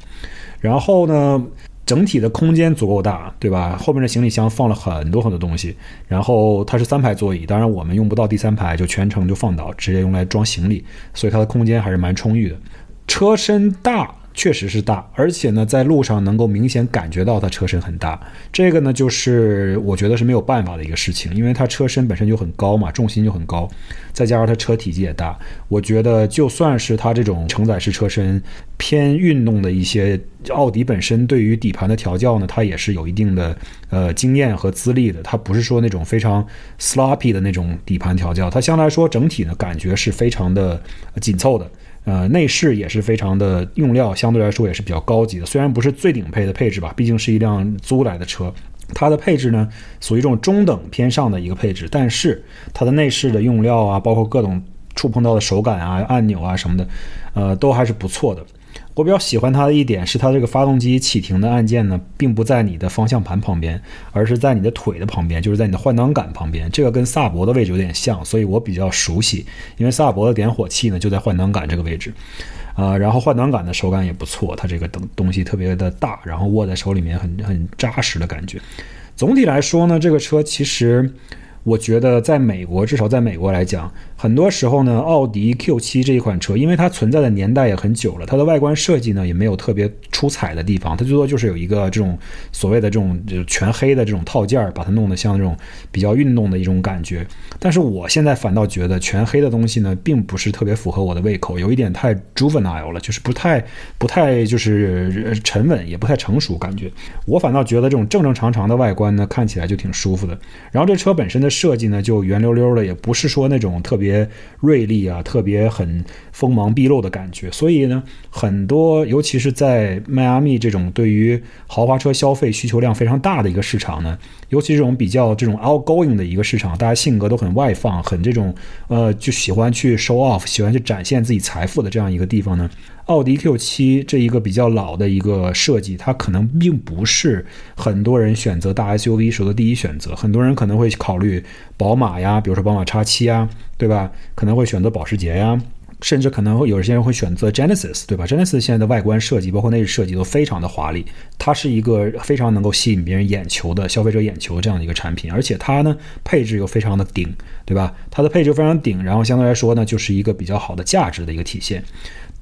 然后呢，整体的空间足够大，对吧？后面的行李箱放了很多很多东西。然后它是三排座椅，当然我们用不到第三排，就全程就放倒，直接用来装行李，所以它的空间还是蛮充裕的。车身大。确实是大，而且呢，在路上能够明显感觉到它车身很大。这个呢，就是我觉得是没有办法的一个事情，因为它车身本身就很高嘛，重心就很高，再加上它车体积也大。我觉得就算是它这种承载式车身偏运动的一些，奥迪本身对于底盘的调教呢，它也是有一定的呃经验和资历的。它不是说那种非常 sloppy 的那种底盘调教，它相对来说整体呢感觉是非常的紧凑的。呃，内饰也是非常的用料，相对来说也是比较高级的。虽然不是最顶配的配置吧，毕竟是一辆租来的车，它的配置呢属于这种中等偏上的一个配置。但是它的内饰的用料啊，包括各种触碰到的手感啊、按钮啊什么的，呃，都还是不错的。我比较喜欢它的一点是，它这个发动机启停的按键呢，并不在你的方向盘旁边，而是在你的腿的旁边，就是在你的换挡杆旁边。这个跟萨博的位置有点像，所以我比较熟悉。因为萨博的点火器呢就在换挡杆这个位置，啊，然后换挡杆的手感也不错，它这个东东西特别的大，然后握在手里面很很扎实的感觉。总体来说呢，这个车其实我觉得在美国，至少在美国来讲，很多时候呢，奥迪 Q7 这一款车，因为它存在的年代也很久了，它的外观设计呢也没有特别出彩的地方，它最多就是有一个这种所谓的这种就全黑的这种套件儿，把它弄得像这种比较运动的一种感觉。但是我现在反倒觉得全黑的东西呢，并不是特别符合我的胃口，有一点太 juvenile 了，就是不太不太就是沉稳，也不太成熟感觉。我反倒觉得这种正正常常的外观呢，看起来就挺舒服的。然后这车本身的设计呢，就圆溜溜的，也不是说那种特别锐利啊，特别很锋芒毕露的感觉。所以呢，很多尤其是在迈阿密这种对于豪华车消费需求量非常大的一个市场呢，尤其这种比较这种 outgoing 的一个市场，大家性格都很外放，很这种呃就喜欢去 show off，喜欢去展现自己财富的这样一个地方呢。奥迪 Q7 这一个比较老的一个设计，它可能并不是很多人选择大 SUV 时候的第一选择。很多人可能会考虑宝马呀，比如说宝马叉七啊，对吧？可能会选择保时捷呀，甚至可能会有些人会选择 Genesis，对吧？Genesis 现在的外观设计，包括内饰设计都非常的华丽，它是一个非常能够吸引别人眼球的消费者眼球这样的一个产品，而且它呢配置又非常的顶，对吧？它的配置非常顶，然后相对来说呢，就是一个比较好的价值的一个体现。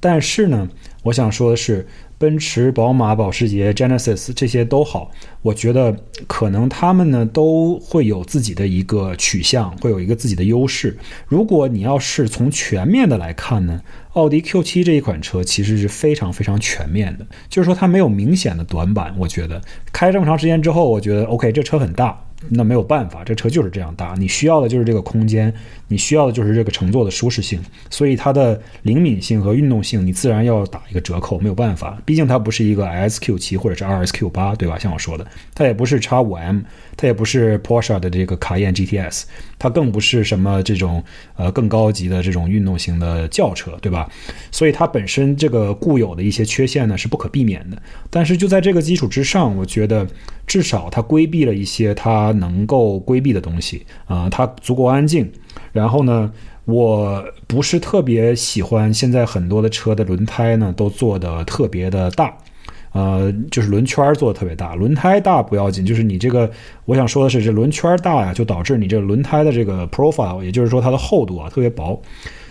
但是呢，我想说的是，奔驰、宝马、保时捷、Genesis 这些都好，我觉得可能他们呢都会有自己的一个取向，会有一个自己的优势。如果你要是从全面的来看呢，奥迪 Q7 这一款车其实是非常非常全面的，就是说它没有明显的短板。我觉得开这么长时间之后，我觉得 OK，这车很大。那没有办法，这车就是这样大，你需要的就是这个空间，你需要的就是这个乘坐的舒适性，所以它的灵敏性和运动性，你自然要打一个折扣，没有办法，毕竟它不是一个 S Q 七或者是 R S Q 八对吧？像我说的，它也不是叉五 M 它也不是 Porsche 的这个卡宴 GTS，它更不是什么这种呃更高级的这种运动型的轿车，对吧？所以它本身这个固有的一些缺陷呢是不可避免的，但是就在这个基础之上，我觉得至少它规避了一些它。能够规避的东西啊，它足够安静。然后呢，我不是特别喜欢现在很多的车的轮胎呢，都做的特别的大，呃，就是轮圈做的特别大。轮胎大不要紧，就是你这个，我想说的是，这轮圈大呀，就导致你这个轮胎的这个 profile，也就是说它的厚度啊特别薄。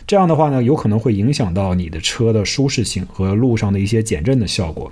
这样的话呢，有可能会影响到你的车的舒适性和路上的一些减震的效果。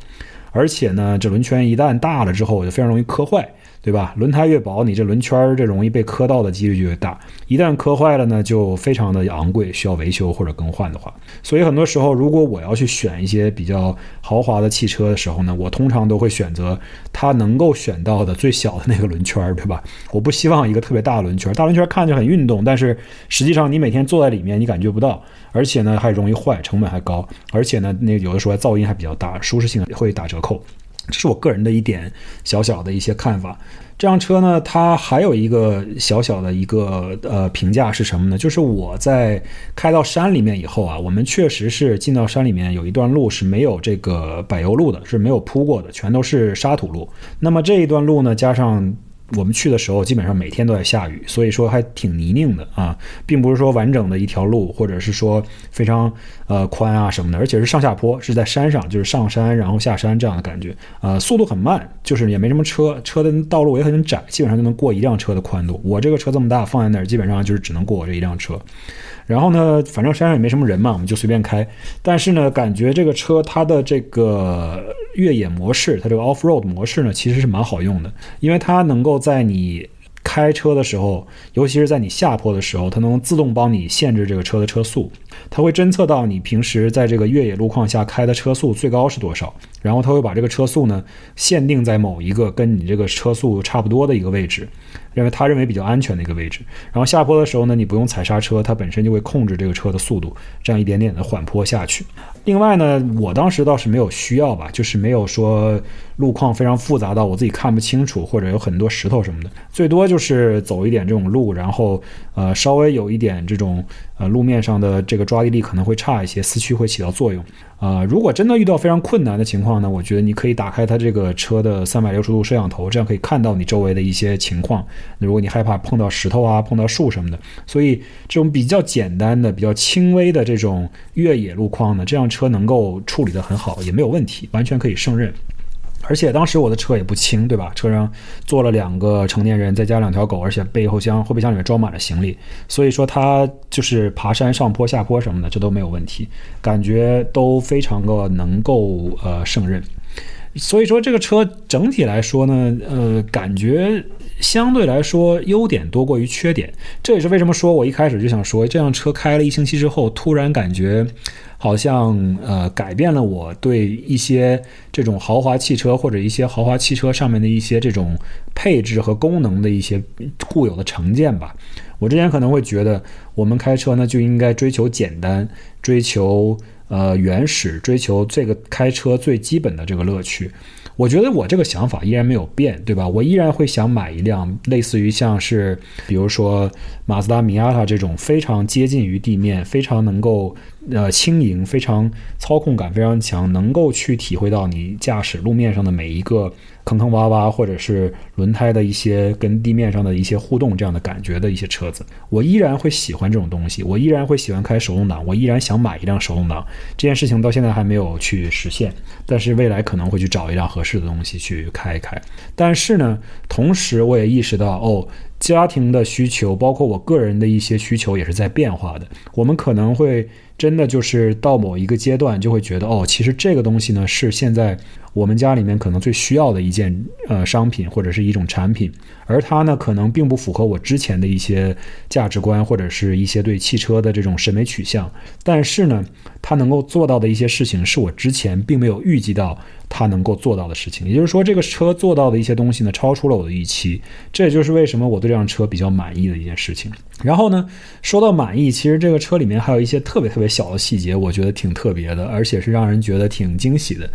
而且呢，这轮圈一旦大了之后，就非常容易磕坏。对吧？轮胎越薄，你这轮圈儿这容易被磕到的几率就越大。一旦磕坏了呢，就非常的昂贵，需要维修或者更换的话。所以很多时候，如果我要去选一些比较豪华的汽车的时候呢，我通常都会选择它能够选到的最小的那个轮圈儿，对吧？我不希望一个特别大的轮圈儿，大轮圈儿看着很运动，但是实际上你每天坐在里面你感觉不到，而且呢还容易坏，成本还高，而且呢那有的时候噪音还比较大，舒适性会打折扣。这是我个人的一点小小的一些看法。这辆车呢，它还有一个小小的一个呃评价是什么呢？就是我在开到山里面以后啊，我们确实是进到山里面有一段路是没有这个柏油路的，是没有铺过的，全都是沙土路。那么这一段路呢，加上。我们去的时候，基本上每天都在下雨，所以说还挺泥泞的啊，并不是说完整的一条路，或者是说非常呃宽啊什么的，而且是上下坡，是在山上，就是上山然后下山这样的感觉，呃，速度很慢，就是也没什么车，车的道路也很窄，基本上就能过一辆车的宽度。我这个车这么大，放在那儿，基本上就是只能过我这一辆车。然后呢，反正山上也没什么人嘛，我们就随便开。但是呢，感觉这个车它的这个越野模式，它这个 off road 模式呢，其实是蛮好用的，因为它能够在你开车的时候，尤其是在你下坡的时候，它能自动帮你限制这个车的车速。它会侦测到你平时在这个越野路况下开的车速最高是多少，然后它会把这个车速呢限定在某一个跟你这个车速差不多的一个位置。认为他认为比较安全的一个位置，然后下坡的时候呢，你不用踩刹车，它本身就会控制这个车的速度，这样一点点的缓坡下去。另外呢，我当时倒是没有需要吧，就是没有说路况非常复杂到我自己看不清楚，或者有很多石头什么的，最多就是走一点这种路，然后呃稍微有一点这种呃路面上的这个抓地力可能会差一些，四驱会起到作用。啊，如果真的遇到非常困难的情况呢，我觉得你可以打开它这个车的三百六十度摄像头，这样可以看到你周围的一些情况。如果你害怕碰到石头啊、碰到树什么的，所以这种比较简单的、比较轻微的这种越野路况呢，这辆车能够处理得很好，也没有问题，完全可以胜任。而且当时我的车也不轻，对吧？车上坐了两个成年人，再加两条狗，而且背后箱、后备箱里面装满了行李，所以说它就是爬山、上坡、下坡什么的，这都没有问题，感觉都非常的能够呃胜任。所以说这个车整体来说呢，呃，感觉相对来说优点多过于缺点。这也是为什么说我一开始就想说，这辆车开了一星期之后，突然感觉。好像呃改变了我对一些这种豪华汽车或者一些豪华汽车上面的一些这种配置和功能的一些固有的成见吧。我之前可能会觉得我们开车呢就应该追求简单，追求呃原始，追求这个开车最基本的这个乐趣。我觉得我这个想法依然没有变，对吧？我依然会想买一辆类似于像是比如说马自达米亚塔这种非常接近于地面，非常能够。呃，轻盈，非常操控感非常强，能够去体会到你驾驶路面上的每一个坑坑洼洼，或者是轮胎的一些跟地面上的一些互动这样的感觉的一些车子，我依然会喜欢这种东西，我依然会喜欢开手动挡，我依然想买一辆手动挡。这件事情到现在还没有去实现，但是未来可能会去找一辆合适的东西去开一开。但是呢，同时我也意识到，哦。家庭的需求，包括我个人的一些需求，也是在变化的。我们可能会真的就是到某一个阶段，就会觉得，哦，其实这个东西呢，是现在。我们家里面可能最需要的一件呃商品或者是一种产品，而它呢可能并不符合我之前的一些价值观或者是一些对汽车的这种审美取向，但是呢，它能够做到的一些事情是我之前并没有预计到它能够做到的事情。也就是说，这个车做到的一些东西呢，超出了我的预期。这也就是为什么我对这辆车比较满意的一件事情。然后呢，说到满意，其实这个车里面还有一些特别特别小的细节，我觉得挺特别的，而且是让人觉得挺惊喜的。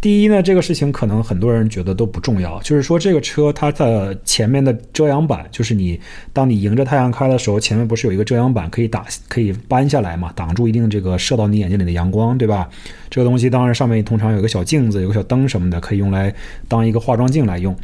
第一呢。这个事情可能很多人觉得都不重要，就是说这个车它的前面的遮阳板，就是你当你迎着太阳开的时候，前面不是有一个遮阳板可以打可以搬下来嘛，挡住一定这个射到你眼睛里的阳光，对吧？这个东西当然上面通常有个小镜子，有个小灯什么的，可以用来当一个化妆镜来用。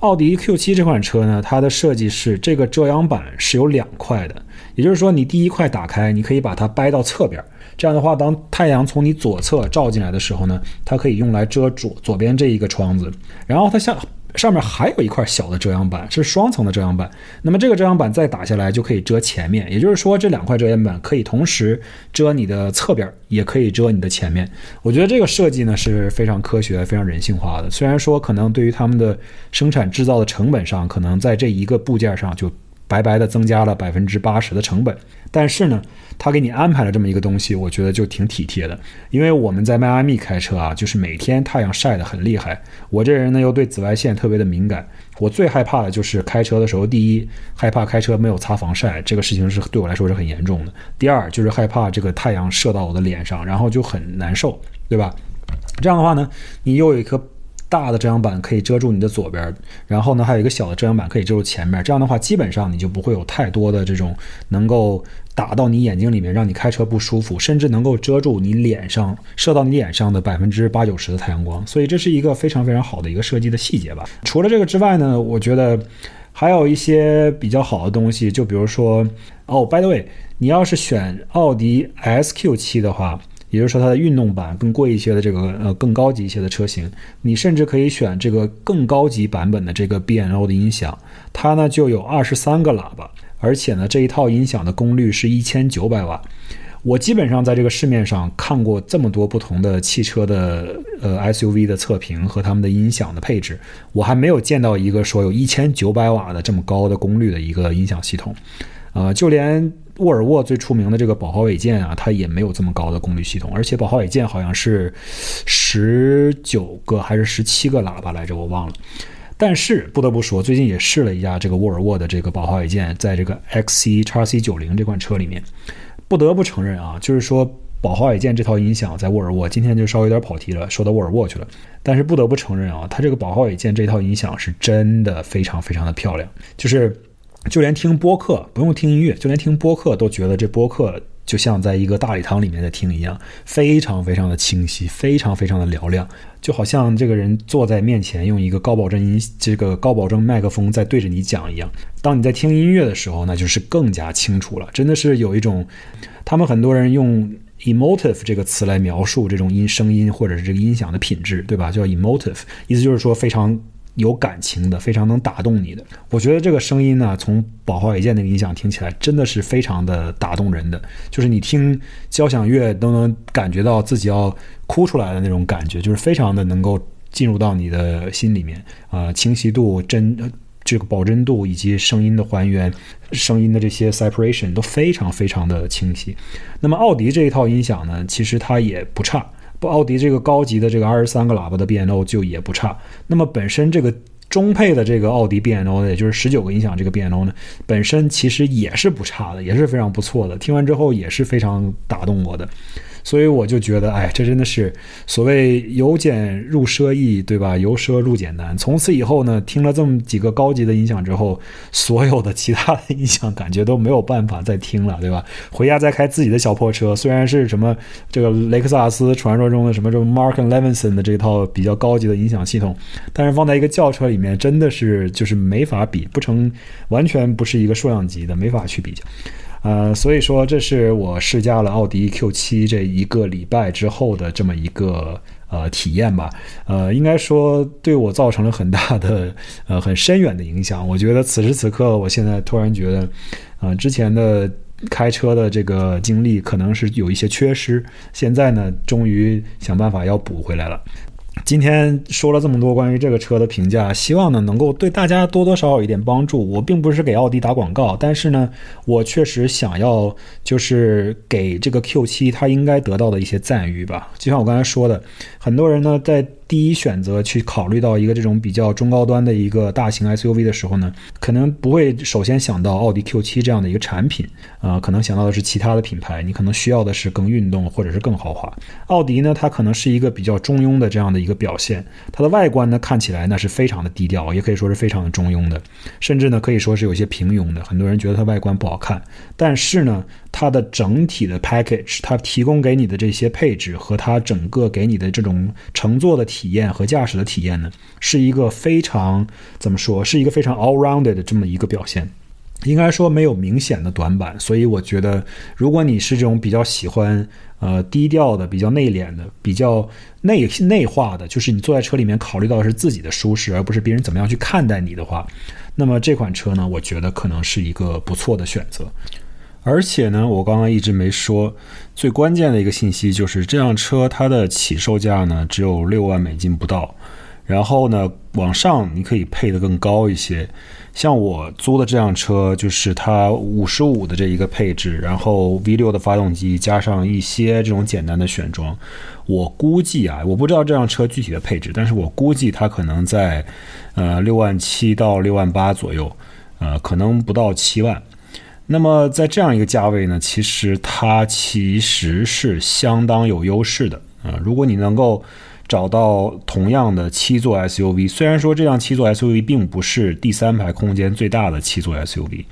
奥迪 Q7 这款车呢，它的设计是这个遮阳板是有两块的，也就是说你第一块打开，你可以把它掰到侧边。这样的话，当太阳从你左侧照进来的时候呢，它可以用来遮左左边这一个窗子。然后它像上面还有一块小的遮阳板，是双层的遮阳板。那么这个遮阳板再打下来就可以遮前面，也就是说这两块遮阳板可以同时遮你的侧边，也可以遮你的前面。我觉得这个设计呢是非常科学、非常人性化的。虽然说可能对于他们的生产制造的成本上，可能在这一个部件上就。白白的增加了百分之八十的成本，但是呢，他给你安排了这么一个东西，我觉得就挺体贴的。因为我们在迈阿密开车啊，就是每天太阳晒得很厉害。我这人呢又对紫外线特别的敏感，我最害怕的就是开车的时候，第一害怕开车没有擦防晒，这个事情是对我来说是很严重的。第二就是害怕这个太阳射到我的脸上，然后就很难受，对吧？这样的话呢，你又有一颗。大的遮阳板可以遮住你的左边，然后呢，还有一个小的遮阳板可以遮住前面。这样的话，基本上你就不会有太多的这种能够打到你眼睛里面，让你开车不舒服，甚至能够遮住你脸上射到你脸上的百分之八九十的太阳光。所以这是一个非常非常好的一个设计的细节吧。除了这个之外呢，我觉得还有一些比较好的东西，就比如说，哦，by the way，你要是选奥迪 S Q 七的话。也就是说，它的运动版更贵一些的这个呃更高级一些的车型，你甚至可以选这个更高级版本的这个 B&O 的音响，它呢就有二十三个喇叭，而且呢这一套音响的功率是一千九百瓦。我基本上在这个市面上看过这么多不同的汽车的呃 SUV 的测评和他们的音响的配置，我还没有见到一个说有一千九百瓦的这么高的功率的一个音响系统，呃，就连。沃尔沃最出名的这个宝华韦健啊，它也没有这么高的功率系统，而且宝华韦健好像是十九个还是十七个喇叭来着，我忘了。但是不得不说，最近也试了一下这个沃尔沃的这个宝华韦健，在这个 XC 叉 C 九零这款车里面，不得不承认啊，就是说宝华韦健这套音响在沃尔沃，今天就稍微有点跑题了，说到沃尔沃去了。但是不得不承认啊，它这个宝华韦健这套音响是真的非常非常的漂亮，就是。就连听播客不用听音乐，就连听播客都觉得这播客就像在一个大礼堂里面在听一样，非常非常的清晰，非常非常的嘹亮，就好像这个人坐在面前用一个高保真音这个高保真麦克风在对着你讲一样。当你在听音乐的时候，那就是更加清楚了，真的是有一种，他们很多人用 emotive 这个词来描述这种音声音或者是这个音响的品质，对吧？叫 emotive，意思就是说非常有感情的，非常能打动你的。我觉得这个声音呢，从宝华韦健那个音响听起来，真的是非常的打动人的，就是你听交响乐都能感觉到自己要哭出来的那种感觉，就是非常的能够进入到你的心里面啊，清晰度真。这个保真度以及声音的还原，声音的这些 separation 都非常非常的清晰。那么奥迪这一套音响呢，其实它也不差。不，奥迪这个高级的这个二十三个喇叭的 BNO 就也不差。那么本身这个中配的这个奥迪 BNO 呢，也就是十九个音响这个 BNO 呢，本身其实也是不差的，也是非常不错的。听完之后也是非常打动我的。所以我就觉得，哎，这真的是所谓由简入奢易，对吧？由奢入俭难。从此以后呢，听了这么几个高级的音响之后，所有的其他的音响感觉都没有办法再听了，对吧？回家再开自己的小破车，虽然是什么这个雷克萨斯传说中的什么这种 Mark and Levinson 的这套比较高级的音响系统，但是放在一个轿车里面，真的是就是没法比，不成，完全不是一个数量级的，没法去比较。呃，所以说这是我试驾了奥迪 Q7 这一个礼拜之后的这么一个呃体验吧。呃，应该说对我造成了很大的呃很深远的影响。我觉得此时此刻，我现在突然觉得，呃，之前的开车的这个经历可能是有一些缺失，现在呢，终于想办法要补回来了。今天说了这么多关于这个车的评价，希望呢能够对大家多多少少一点帮助。我并不是给奥迪打广告，但是呢，我确实想要就是给这个 Q 七它应该得到的一些赞誉吧。就像我刚才说的，很多人呢在。第一选择去考虑到一个这种比较中高端的一个大型 SUV 的时候呢，可能不会首先想到奥迪 Q7 这样的一个产品，啊，可能想到的是其他的品牌，你可能需要的是更运动或者是更豪华。奥迪呢，它可能是一个比较中庸的这样的一个表现，它的外观呢看起来那是非常的低调，也可以说是非常的中庸的，甚至呢可以说是有些平庸的。很多人觉得它外观不好看，但是呢。它的整体的 package，它提供给你的这些配置和它整个给你的这种乘坐的体验和驾驶的体验呢，是一个非常怎么说，是一个非常 all rounded 的这么一个表现。应该说没有明显的短板，所以我觉得，如果你是这种比较喜欢呃低调的、比较内敛的、比较内内化的，就是你坐在车里面考虑到是自己的舒适，而不是别人怎么样去看待你的话，那么这款车呢，我觉得可能是一个不错的选择。而且呢，我刚刚一直没说，最关键的一个信息就是这辆车它的起售价呢只有六万美金不到，然后呢往上你可以配的更高一些。像我租的这辆车，就是它五十五的这一个配置，然后 V 六的发动机加上一些这种简单的选装，我估计啊，我不知道这辆车具体的配置，但是我估计它可能在呃六万七到六万八左右，呃，可能不到七万。那么在这样一个价位呢，其实它其实是相当有优势的啊。如果你能够找到同样的七座 SUV，虽然说这辆七座 SUV 并不是第三排空间最大的七座 SUV，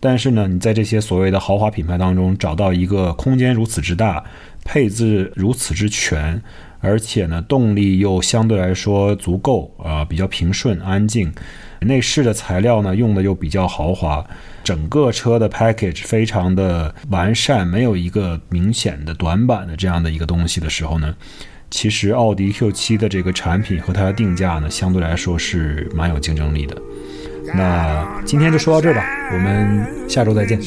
但是呢，你在这些所谓的豪华品牌当中找到一个空间如此之大、配置如此之全，而且呢动力又相对来说足够啊，比较平顺安静，内饰的材料呢用的又比较豪华。整个车的 package 非常的完善，没有一个明显的短板的这样的一个东西的时候呢，其实奥迪 Q7 的这个产品和它的定价呢，相对来说是蛮有竞争力的。那今天就说到这吧，我们下周再见。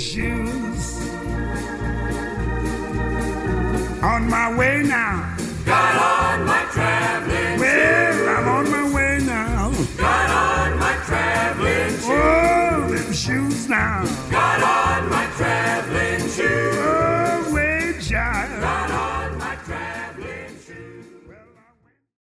On my way now. Got on my traveling Well, shoes. I'm on my way now. Got on my traveling oh, shoes. Oh, them shoes now.